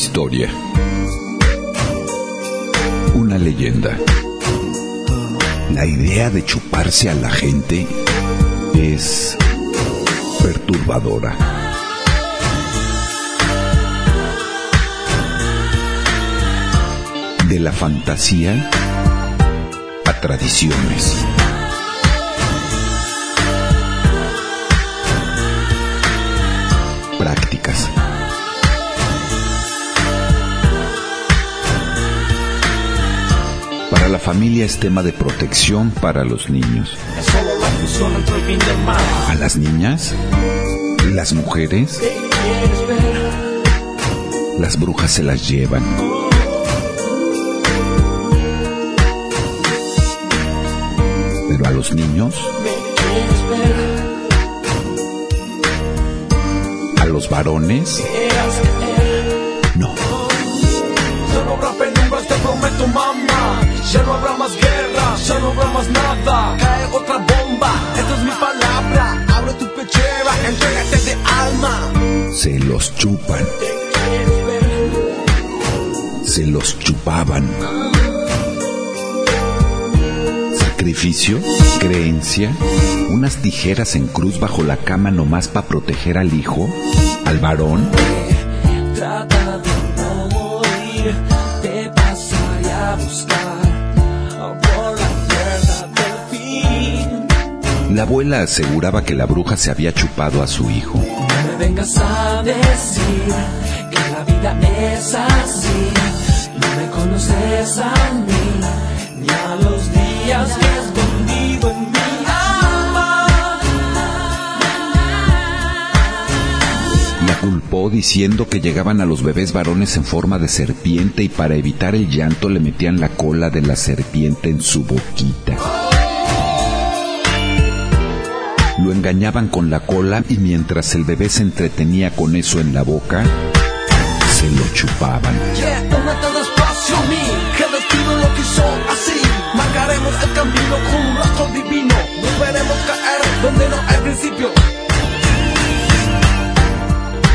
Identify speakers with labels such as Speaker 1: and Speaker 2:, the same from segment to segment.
Speaker 1: Historia. Una leyenda. La idea de chuparse a la gente es perturbadora. De la fantasía a tradiciones. Para la familia es tema de protección para los niños. A las niñas, las mujeres, las brujas se las llevan. Pero a los niños, a los varones,
Speaker 2: Ya no habrá más guerra, ya no habrá más nada. Cae otra bomba, esta es mi palabra. Abre tu pechera, entrégate de alma.
Speaker 1: Se los chupan, se los chupaban. Sacrificio, creencia, unas tijeras en cruz bajo la cama nomás para proteger al hijo, al varón.
Speaker 2: Trata de no morir, La
Speaker 1: abuela aseguraba que la bruja se había chupado a su hijo.
Speaker 2: No me vengas a decir que la vida es así. No me conoces a mí, ni a los días que he escondido en mi alma.
Speaker 1: La culpó diciendo que llegaban a los bebés varones en forma de serpiente y para evitar el llanto le metían la cola de la serpiente en su boquita. Engañaban con la cola y mientras el bebé se entretenía con eso en la boca, se lo chupaban.
Speaker 2: Yeah, tómate despacio, mi, que el destino lo quiso así. Marcaremos el camino con un rastro divino. No veremos caer donde no hay principio.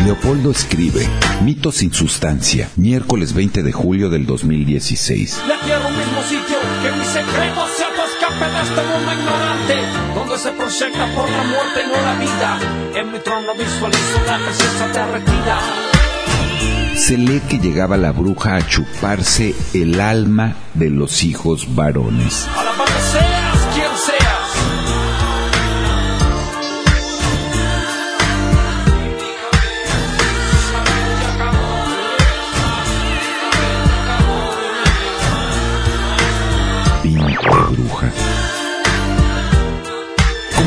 Speaker 1: Leopoldo escribe, Mito sin sustancia, miércoles 20 de julio del 2016.
Speaker 2: La quiero un mismo sitio, que mi secreto sea escape de mundo ignorante, donde se proyecta por la muerte y no la vida. En mi trono visualizo la presencia derretida.
Speaker 1: Se lee que llegaba la bruja a chuparse el alma de los hijos varones.
Speaker 2: Alabado seas quien seas.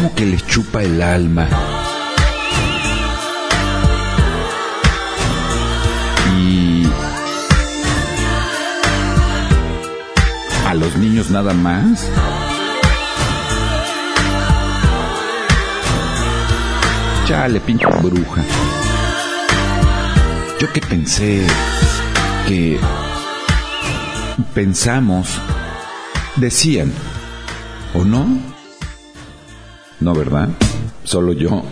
Speaker 1: ¿Cómo que les chupa el alma? Y... ¿A los niños nada más? Chale, pinche bruja. Yo que pensé que pensamos, decían, ¿o no? No, ¿verdad? Solo yo.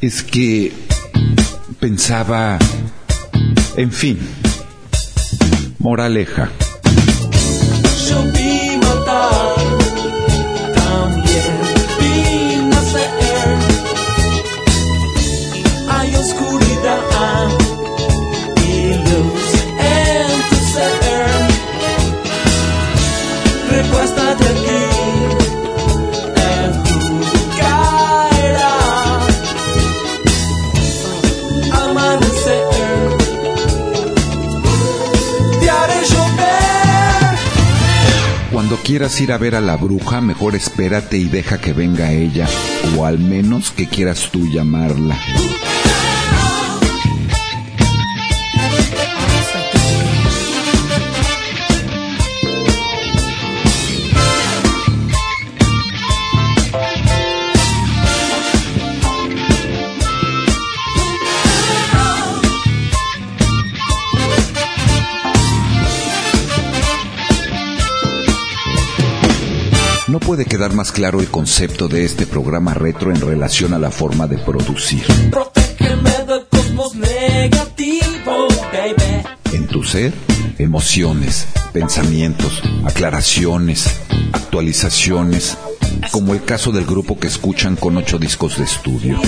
Speaker 1: Es que pensaba, en fin, moraleja. Quieras ir a ver a la bruja, mejor espérate y deja que venga ella, o al menos que quieras tú llamarla. Puede quedar más claro el concepto de este programa retro en relación a la forma de producir.
Speaker 2: Protégeme del cosmos negativo,
Speaker 1: conocer emociones, pensamientos, aclaraciones, actualizaciones, como el caso del grupo que escuchan con ocho discos de estudio.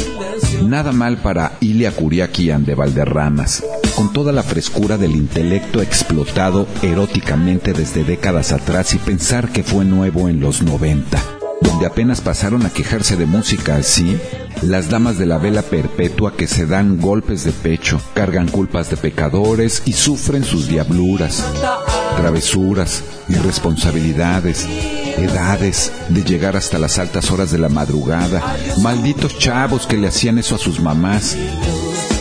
Speaker 1: Nada mal para Ilia Curiaquian de Valderramas, con toda la frescura del intelecto explotado eróticamente desde décadas atrás y pensar que fue nuevo en los 90, donde apenas pasaron a quejarse de música así, las damas de la vela perpetua que se dan golpes de pecho, cargan culpas de pecadores y sufren sus diabluras, travesuras, irresponsabilidades, edades, de llegar hasta las altas horas de la madrugada, malditos chavos que le hacían eso a sus mamás,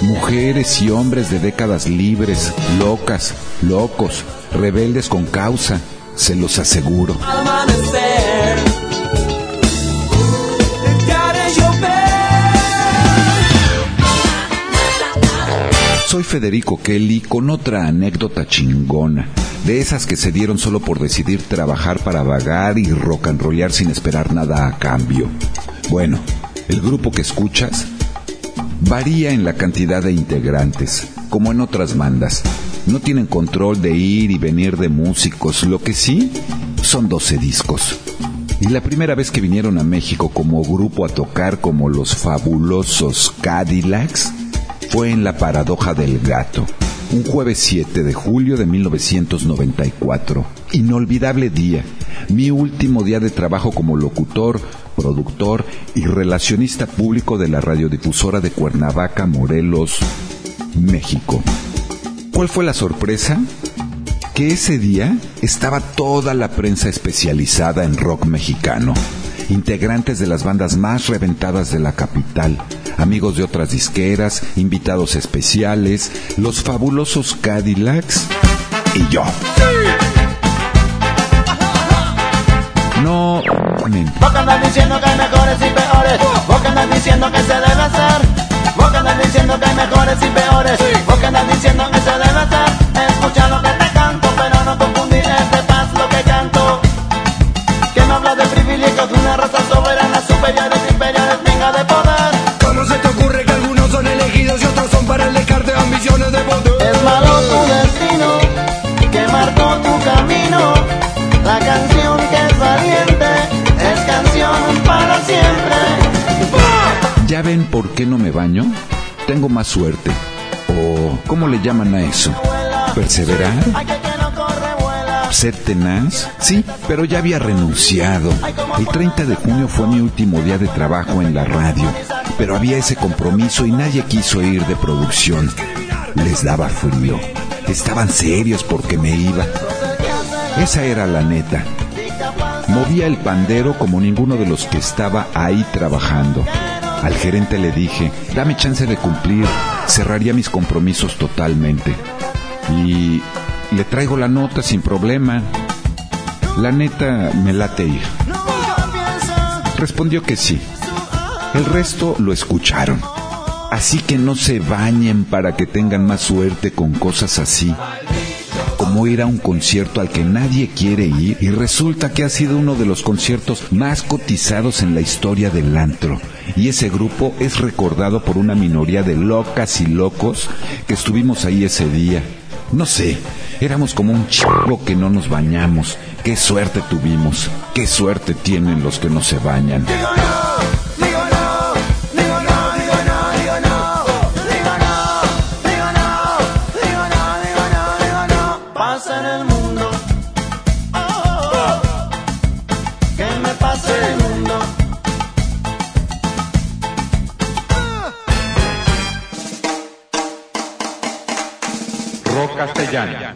Speaker 1: mujeres y hombres de décadas libres, locas, locos, rebeldes con causa, se los aseguro. Soy Federico Kelly con otra anécdota chingona, de esas que se dieron solo por decidir trabajar para vagar y rock and rollar sin esperar nada a cambio. Bueno, el grupo que escuchas varía en la cantidad de integrantes, como en otras bandas. No tienen control de ir y venir de músicos, lo que sí son 12 discos. Y la primera vez que vinieron a México como grupo a tocar como los fabulosos Cadillacs, fue en La Paradoja del Gato, un jueves 7 de julio de 1994. Inolvidable día, mi último día de trabajo como locutor, productor y relacionista público de la radiodifusora de Cuernavaca, Morelos, México. ¿Cuál fue la sorpresa? Que ese día estaba toda la prensa especializada en rock mexicano, integrantes de las bandas más reventadas de la capital, amigos de otras disqueras, invitados especiales, los fabulosos Cadillacs y yo. No ponen.
Speaker 3: Vos que andas diciendo que hay mejores y peores. Vos que andas diciendo que se debe hacer. Vos que andas diciendo que hay mejores y peores. Vos que andas diciendo
Speaker 1: por qué no me baño? Tengo más suerte. ¿O cómo le llaman a eso? ¿Perseverar? ¿Ser tenaz? Sí, pero ya había renunciado. El 30 de junio fue mi último día de trabajo en la radio, pero había ese compromiso y nadie quiso ir de producción. Les daba frío. Estaban serios porque me iba. Esa era la neta. Movía el pandero como ninguno de los que estaba ahí trabajando. Al gerente le dije, dame chance de cumplir, cerraría mis compromisos totalmente. Y le traigo la nota sin problema. La neta me late ir. Respondió que sí. El resto lo escucharon. Así que no se bañen para que tengan más suerte con cosas así. Como ir a un concierto al que nadie quiere ir y resulta que ha sido uno de los conciertos más cotizados en la historia del antro. Y ese grupo es recordado por una minoría de locas y locos que estuvimos ahí ese día. No sé, éramos como un chico que no nos bañamos. Qué suerte tuvimos, qué suerte tienen los que no se bañan.
Speaker 4: जाने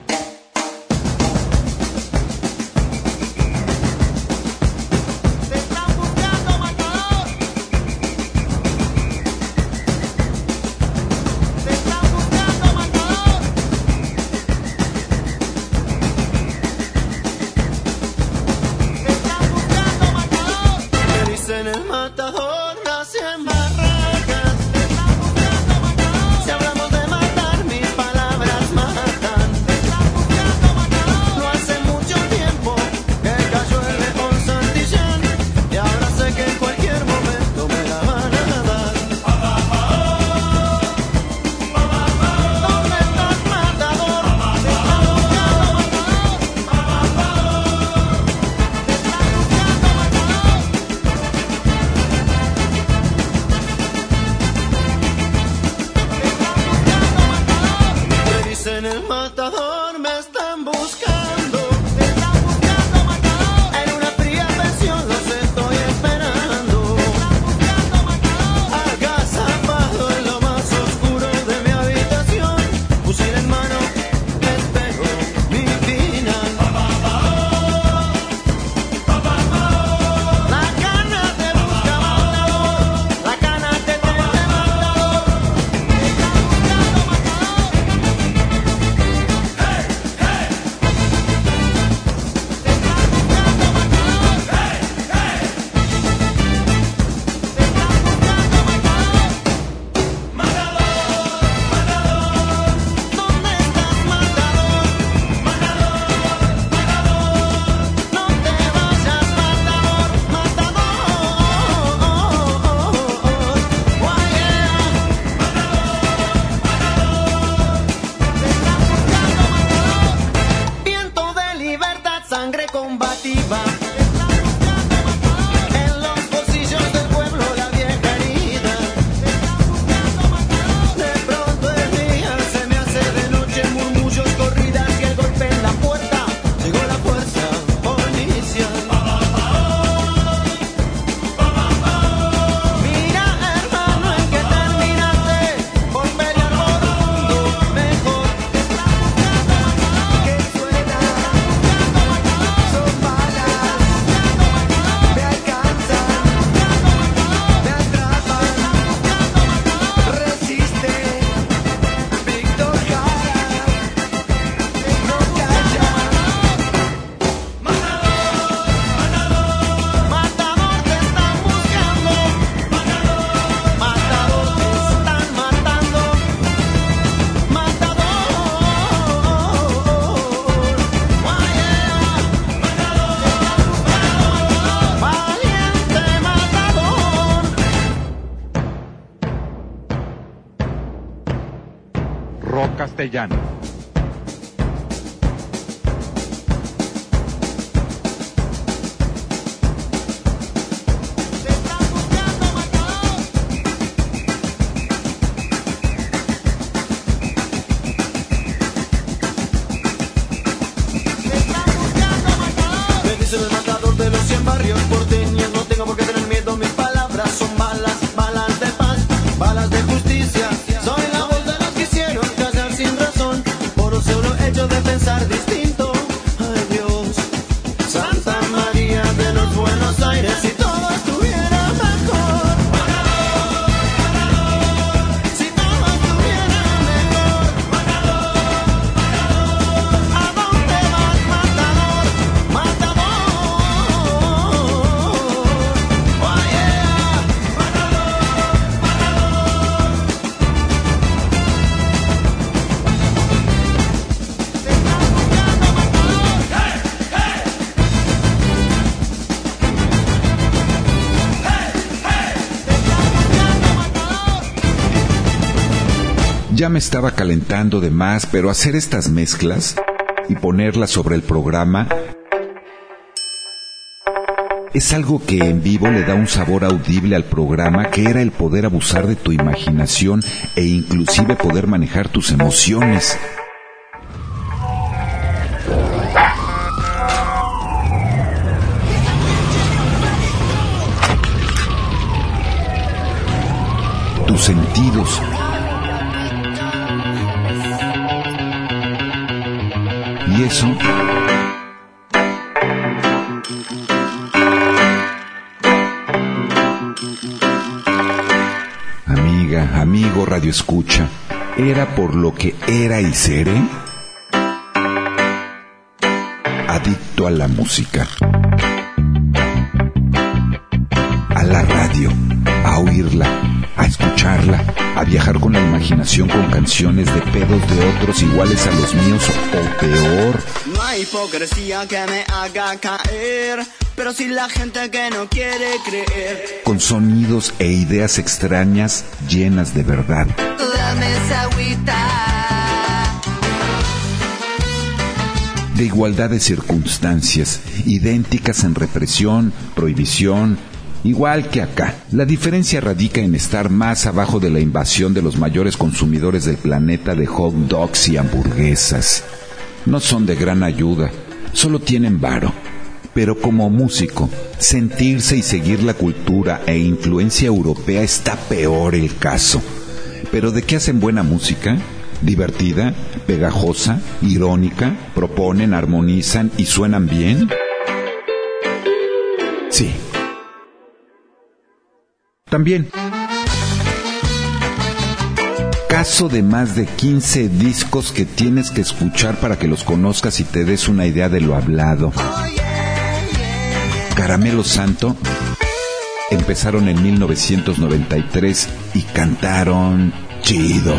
Speaker 4: castellano.
Speaker 1: Ya me estaba calentando de más, pero hacer estas mezclas y ponerlas sobre el programa es algo que en vivo le da un sabor audible al programa que era el poder abusar de tu imaginación e inclusive poder manejar tus emociones. Tus sentidos. Amiga, amigo Radio Escucha, ¿era por lo que era y seré? Adicto a la música. A la radio, a oírla, escucharla, a viajar con la imaginación con canciones de pedos de otros iguales a los míos o peor.
Speaker 3: No hay hipocresía que me haga caer, pero si la gente que no quiere creer.
Speaker 1: con sonidos e ideas extrañas llenas de verdad.
Speaker 3: Dame esa agüita.
Speaker 1: de igualdad de circunstancias, idénticas en represión, prohibición, igual que acá. La diferencia radica en estar más abajo de la invasión de los mayores consumidores del planeta de hot dogs y hamburguesas. No son de gran ayuda, solo tienen varo. Pero como músico, sentirse y seguir la cultura e influencia europea está peor el caso. ¿Pero de qué hacen buena música? divertida, pegajosa, irónica, proponen, armonizan y suenan bien? Sí. También. Caso de más de 15 discos que tienes que escuchar para que los conozcas y te des una idea de lo hablado. Caramelo Santo empezaron en 1993 y cantaron chido.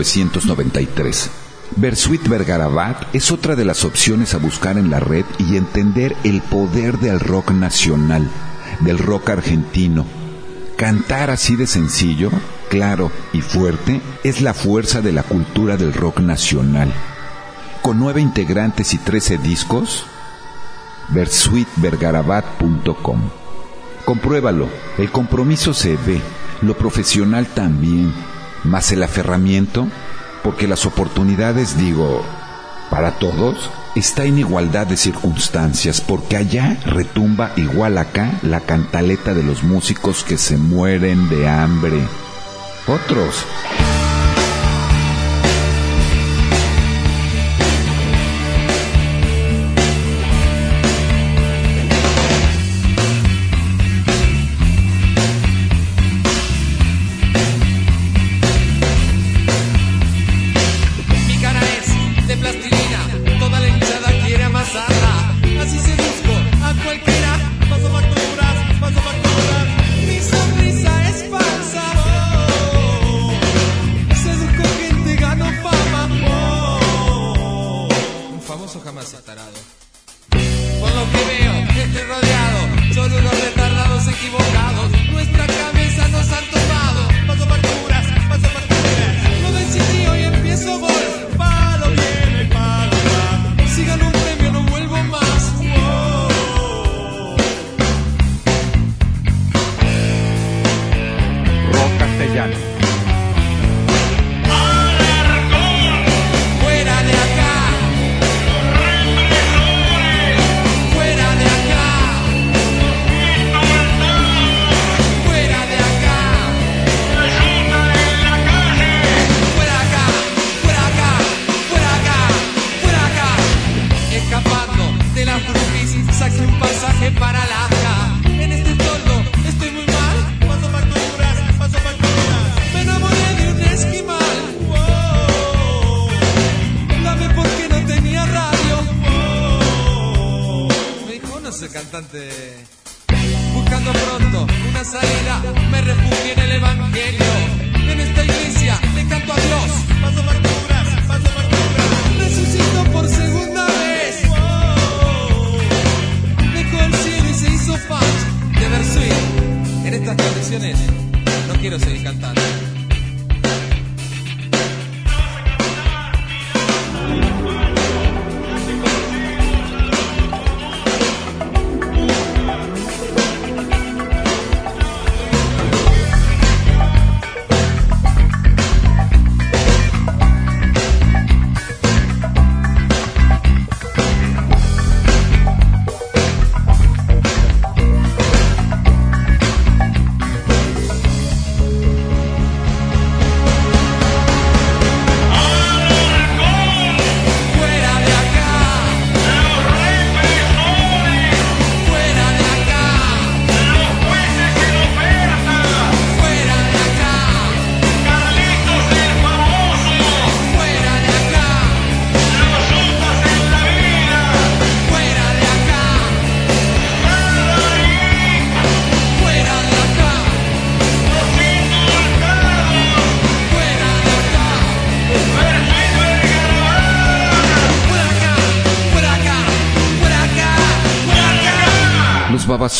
Speaker 1: 1993. Bersuit Vergarabat es otra de las opciones a buscar en la red y entender el poder del rock nacional, del rock argentino. Cantar así de sencillo, claro y fuerte es la fuerza de la cultura del rock nacional. Con nueve integrantes y trece discos, versuitvergarabat.com. Compruébalo, el compromiso se ve lo profesional también, más el aferramiento, porque las oportunidades, digo, para todos, está en igualdad de circunstancias, porque allá retumba igual acá la cantaleta de los músicos que se mueren de hambre. Otros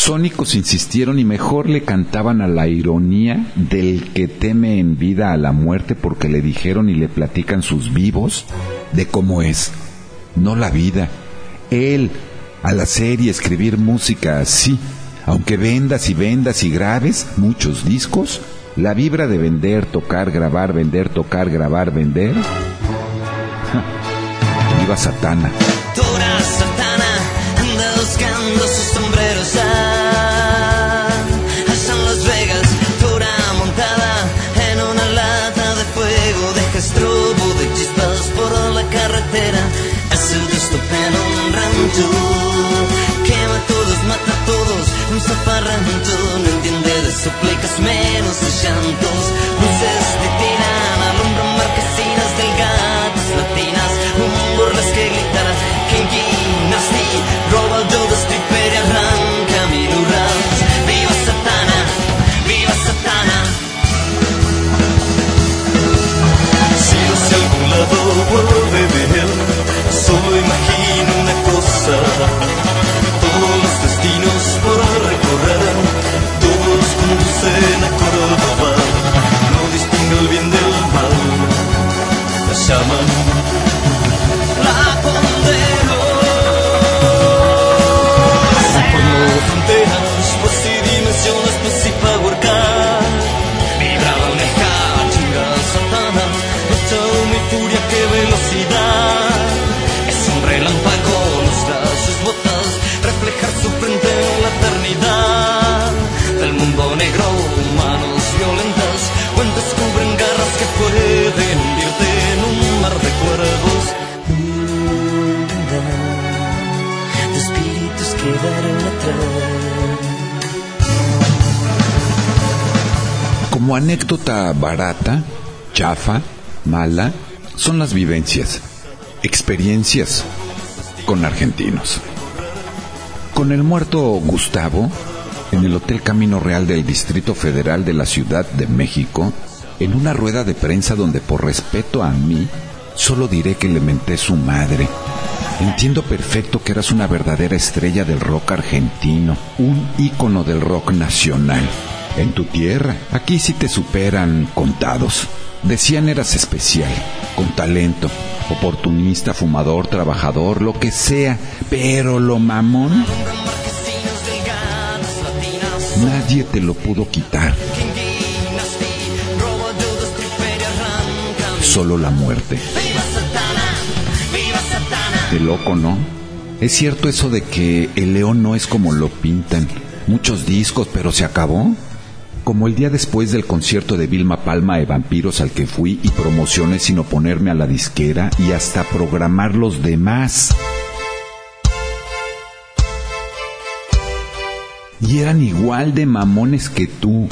Speaker 1: babasónicos insistieron y mejor le cantaban a la ironía del que teme en vida a la muerte porque le dijeron y le platican sus vivos de cómo es, no la vida. Él, al hacer y escribir música así, aunque vendas y vendas y grabes muchos discos, la vibra de vender, tocar, grabar, vender, tocar, grabar, vender. Viva Satana.
Speaker 5: Quema a todos, mata a todos. Un zafarrancho no entiende de súplicas menos de llantos. Luces de
Speaker 1: Como anécdota barata, chafa, mala, son las vivencias, experiencias con argentinos. Con el muerto Gustavo, en el Hotel Camino Real del Distrito Federal de la Ciudad de México, en una rueda de prensa donde por respeto a mí, solo diré que le menté su madre. Entiendo perfecto que eras una verdadera estrella del rock argentino, un ícono del rock nacional. En tu tierra, aquí sí te superan contados. Decían eras especial, con talento, oportunista, fumador, trabajador, lo que sea, pero lo mamón nadie te lo pudo quitar, solo la muerte. Qué loco, ¿no? Es cierto eso de que el león no es como lo pintan. Muchos discos, pero se acabó como el día después del concierto de Vilma Palma de Vampiros al que fui y promocioné sin oponerme a la disquera y hasta programar los demás. Y eran igual de mamones que tú,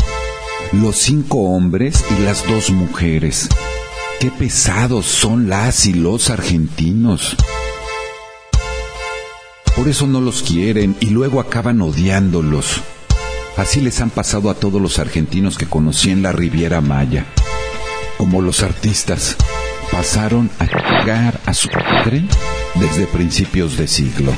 Speaker 1: los cinco hombres y las dos mujeres. Qué pesados son las y los argentinos.
Speaker 6: Por eso no los quieren y luego acaban odiándolos. Así les han pasado a todos los argentinos que conocí en la Riviera Maya. Como los artistas, pasaron a llegar a su padre desde principios de siglo.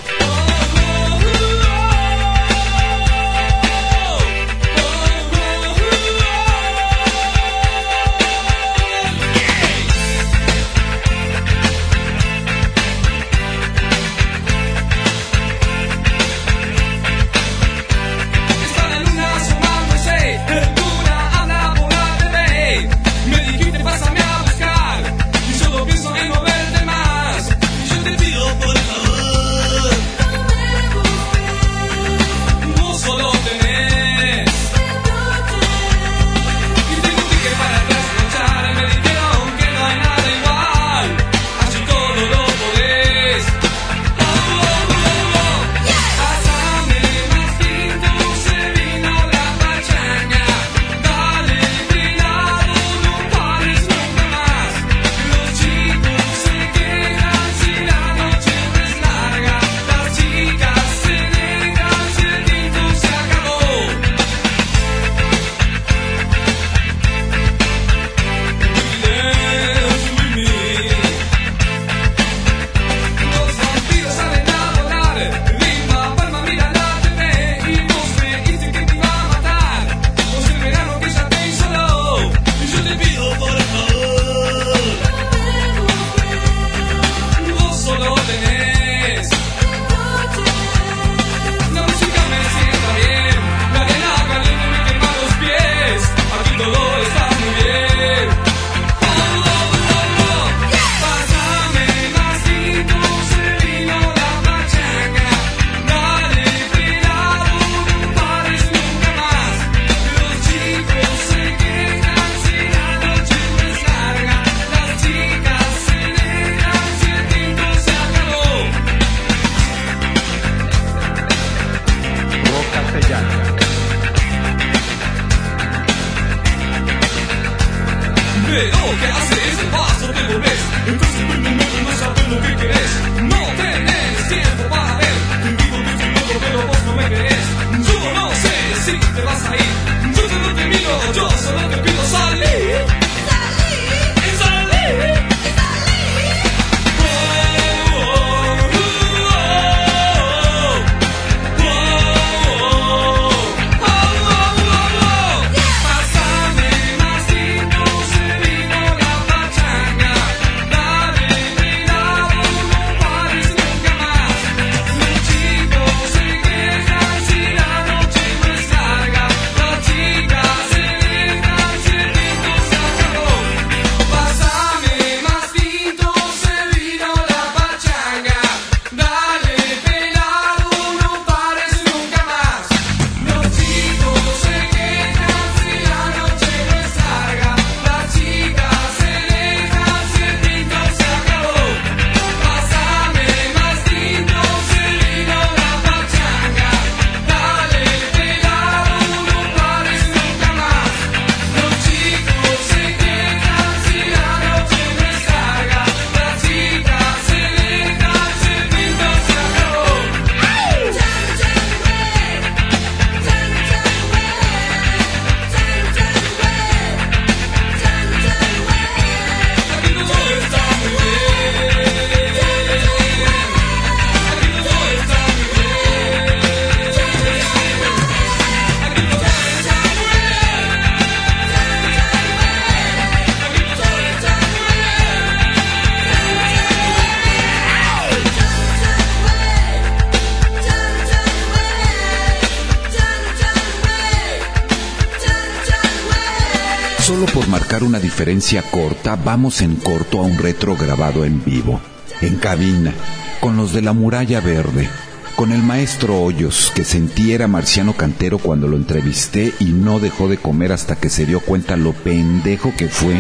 Speaker 6: marcar una diferencia corta, vamos en corto a un retro grabado en vivo, en cabina, con los de la muralla verde, con el maestro Hoyos, que sentí era marciano cantero cuando lo entrevisté y no dejó de comer hasta que se dio cuenta lo pendejo que fue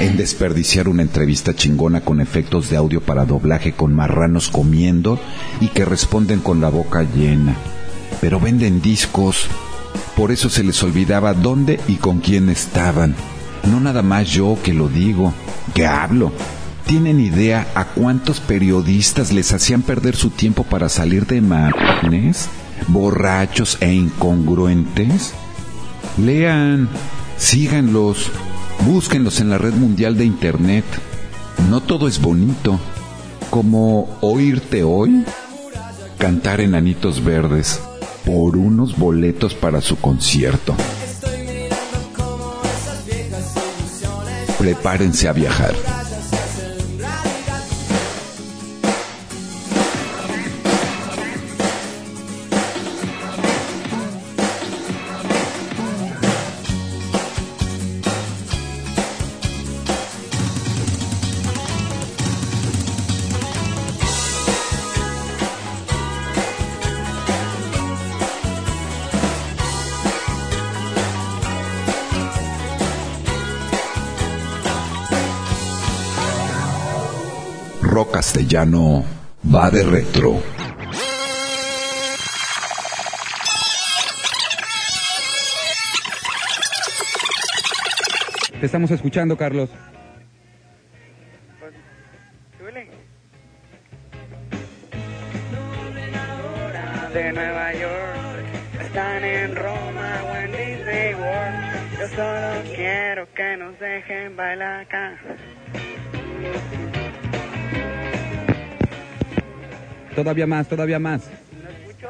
Speaker 6: en desperdiciar una entrevista chingona con efectos de audio para doblaje con marranos comiendo y que responden con la boca llena. Pero venden discos, por eso se les olvidaba dónde y con quién estaban. No nada más yo que lo digo, que hablo.
Speaker 1: ¿Tienen idea a cuántos periodistas les hacían perder su tiempo para salir de manes, borrachos e incongruentes? Lean, síganlos, búsquenlos en la red mundial de Internet. No todo es bonito, como oírte hoy, cantar enanitos verdes por unos boletos para su concierto. Prepárense a viajar. Castellano va de retro.
Speaker 4: Te estamos escuchando, Carlos.
Speaker 7: de Nueva York están en Roma o en Disney World. Yo solo quiero que nos dejen bailar acá.
Speaker 4: Todavía más, todavía más.
Speaker 7: ¿No escucho?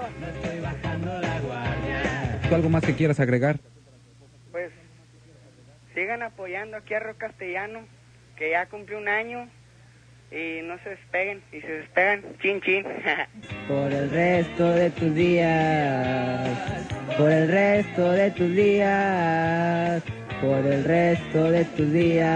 Speaker 4: ¿Tú algo más que quieras agregar?
Speaker 7: Pues sigan apoyando aquí a Rock Castellano, que ya cumplió un año y no se despeguen. Y se despegan, chin chin.
Speaker 8: Por el resto de tus días, por el resto de tus días, por el resto de tus días.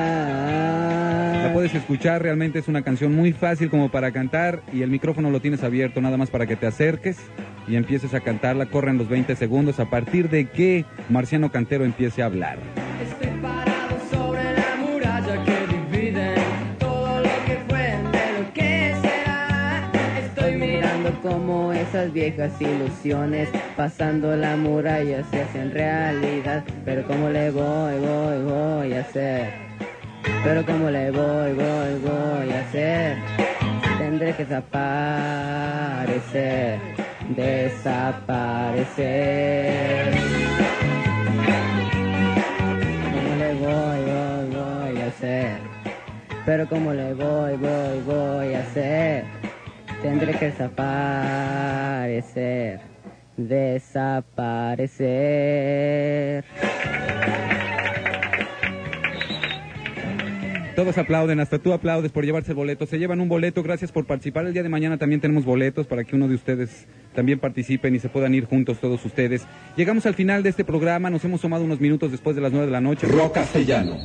Speaker 4: La puedes escuchar, realmente es una canción muy fácil como para cantar y el micrófono lo tienes abierto nada más para que te acerques y empieces a cantarla. Corren los 20 segundos a partir de que Marciano Cantero empiece a hablar.
Speaker 2: Estoy parado sobre la muralla que divide todo lo que fue de lo que será. Estoy mirando
Speaker 8: como esas viejas ilusiones pasando la muralla se hacen realidad. Pero como le voy, voy, voy a hacer. Pero como le voy, voy, voy a hacer. Tendré que desaparecer, desaparecer. Como le voy, voy, voy a hacer. Pero como le voy, voy, voy a hacer. Tendré que desaparecer, desaparecer.
Speaker 4: Todos aplauden, hasta tú aplaudes por llevarse el boleto. Se llevan un boleto, gracias por participar. El día de mañana también tenemos boletos para que uno de ustedes también participen y se puedan ir juntos todos ustedes. Llegamos al final de este programa, nos hemos tomado unos minutos después de las 9 de la noche.
Speaker 9: Rock Castellano.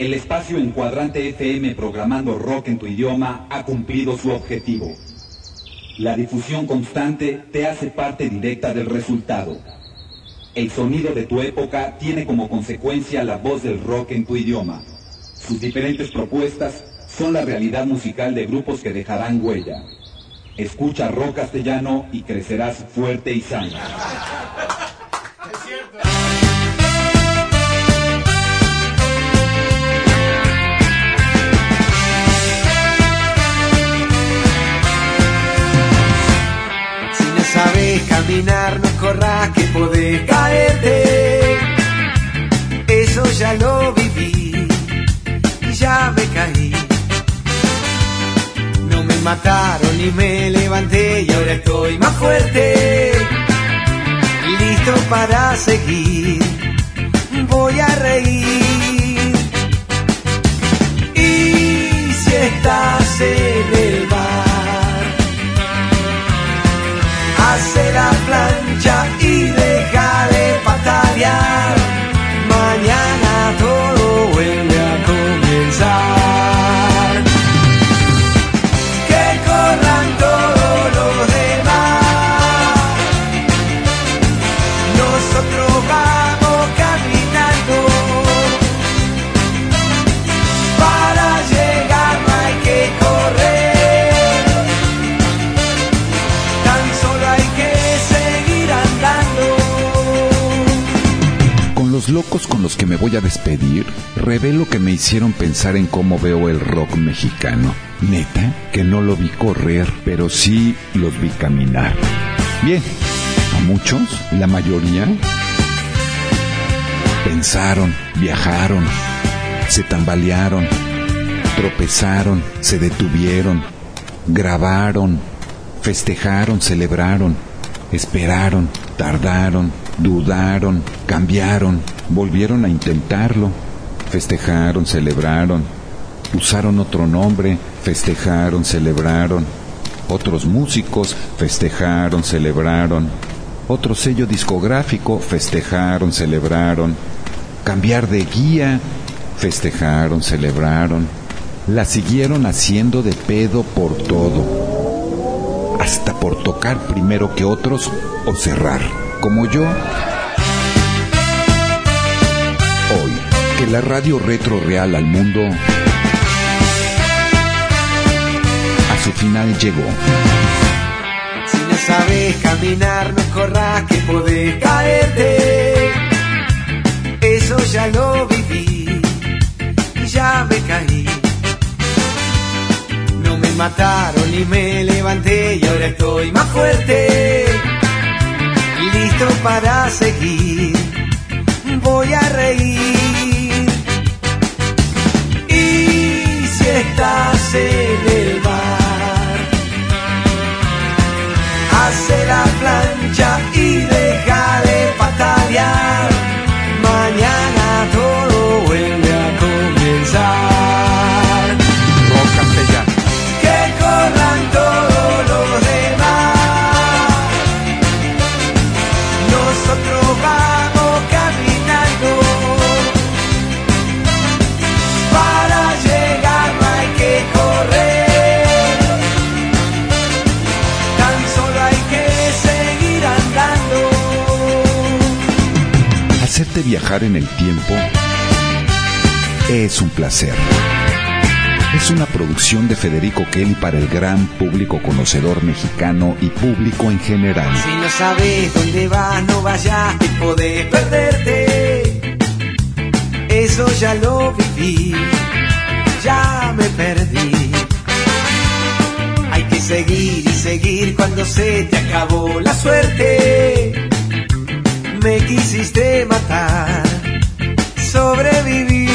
Speaker 9: El espacio en cuadrante FM programando rock en tu idioma ha cumplido su objetivo. La difusión constante te hace parte directa del resultado. El sonido de tu época tiene como consecuencia la voz del rock en tu idioma. Sus diferentes propuestas son la realidad musical de grupos que dejarán huella. Escucha rock castellano y crecerás fuerte y sano.
Speaker 10: Caminar, no corras que podés caerte. Eso ya lo viví y ya me caí. No me mataron ni me levanté y ahora estoy más fuerte. Listo para seguir, voy a reír.
Speaker 1: Con los que me voy a despedir revelo que me hicieron pensar en cómo veo el rock mexicano. Neta, que no lo vi correr, pero sí los vi caminar. Bien, a muchos, la mayoría, pensaron, viajaron, se tambalearon, tropezaron, se detuvieron, grabaron, festejaron, celebraron, esperaron, tardaron, dudaron, cambiaron, volvieron a intentarlo, festejaron, celebraron, usaron otro nombre, festejaron, celebraron, otros músicos festejaron, celebraron, otro sello discográfico festejaron, celebraron, cambiar de guía, festejaron, celebraron, la siguieron haciendo de pedo por todo, hasta por tocar primero que otros o cerrar, como yo. Hoy, que la radio retro real al mundo a su final llegó.
Speaker 10: Si no sabes caminar, no corras que podés caerte. Eso ya lo viví y ya me caí. No me mataron ni me levanté y ahora estoy más fuerte. Para seguir, voy a reír. Y si estás en el mar, hace la plancha y deja de patalear. Mañana
Speaker 1: viajar en el tiempo es un placer. Es una producción de Federico Kelly para el gran público conocedor mexicano y público en general.
Speaker 10: Si no sabes dónde vas, no vayas, que podés perderte. Eso ya lo viví, ya me perdí. Hay que seguir y seguir cuando se te acabó la suerte. Me quisiste matar, sobreviví.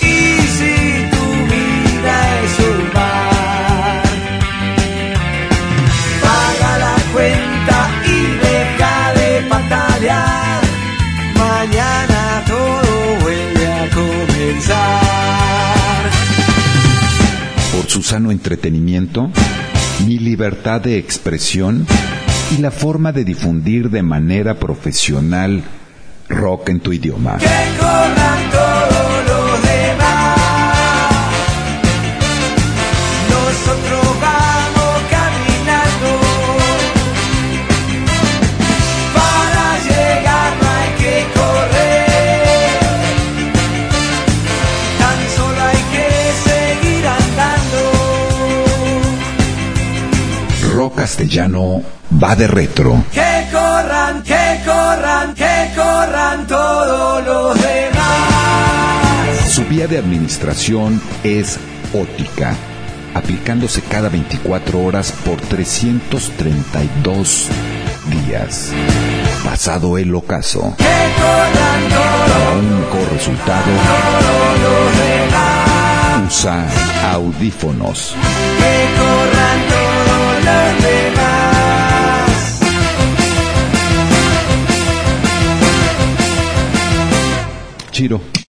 Speaker 10: Y si tu vida es un bar, paga la cuenta y deja de patalear. Mañana todo vuelve a comenzar.
Speaker 1: Por su sano entretenimiento, mi libertad de expresión y la forma de difundir de manera profesional rock en tu idioma. Castellano va de retro.
Speaker 10: Que corran, que corran, que corran todos los demás.
Speaker 1: Su vía de administración es ótica, aplicándose cada 24 horas por 332 días. Pasado el ocaso.
Speaker 10: Que corran todos
Speaker 1: Para un mejor resultado,
Speaker 10: los demás.
Speaker 1: usa audífonos.
Speaker 10: Que corran todos los
Speaker 1: Chiro.